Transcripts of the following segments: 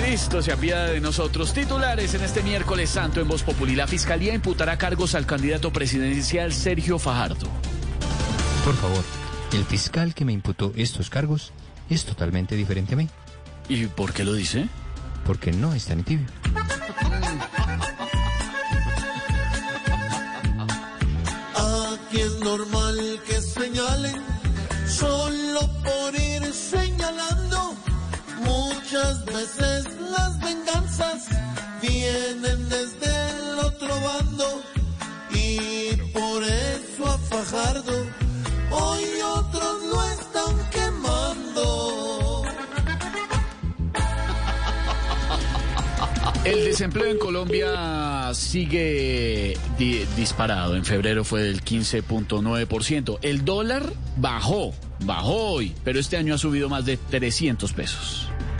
Cristo se apiada de nosotros. Titulares en este miércoles santo en Voz Populi. La Fiscalía imputará cargos al candidato presidencial Sergio Fajardo. Por favor, el fiscal que me imputó estos cargos es totalmente diferente a mí, ¿Y por qué lo dice? porque no es tan tibio. Aquí es normal y por eso a Fajardo hoy otros lo están quemando. El desempleo en Colombia sigue di- disparado. En febrero fue del 15.9%. El dólar bajó, bajó hoy, pero este año ha subido más de 300 pesos.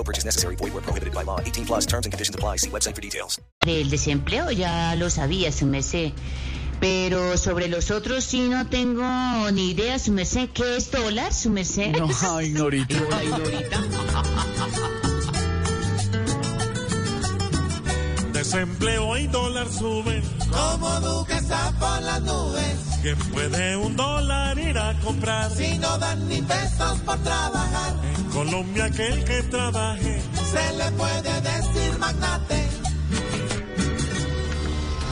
No purchase necessary. Void were prohibited by law. 18 plus terms and conditions apply. See website for details. Del desempleo ya lo sabía su mesé. Pero sobre los otros sí no tengo ni idea, su mesé. ¿Qué es dólar, su mesé? No, ay, Norita. Desempleo y dólar suben. Como Duque por las nubes, ¿Quién puede un dólar ir a comprar? si no dan ni pesos por trabajar, En Colombia aquel que trabaje. se le puede decir magnate.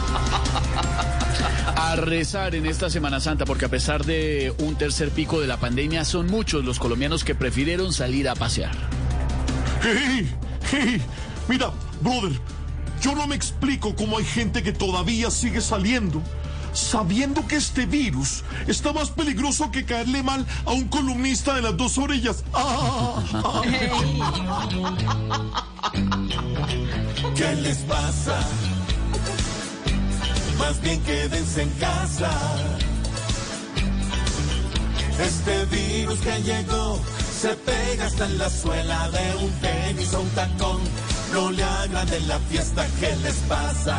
A rezar en esta Semana Santa, porque a pesar de un tercer pico de la pandemia, son muchos los colombianos que prefirieron salir a pasear. Hey, hey, mira, brother, yo no me explico cómo hay gente que todavía sigue saliendo. Sabiendo que este virus está más peligroso que caerle mal a un columnista de las dos orillas. ¿Qué les pasa? Más bien quédense en casa. Este virus que llegó se pega hasta en la suela de un tenis o un tacón. No le hagan de la fiesta, ¿qué les pasa?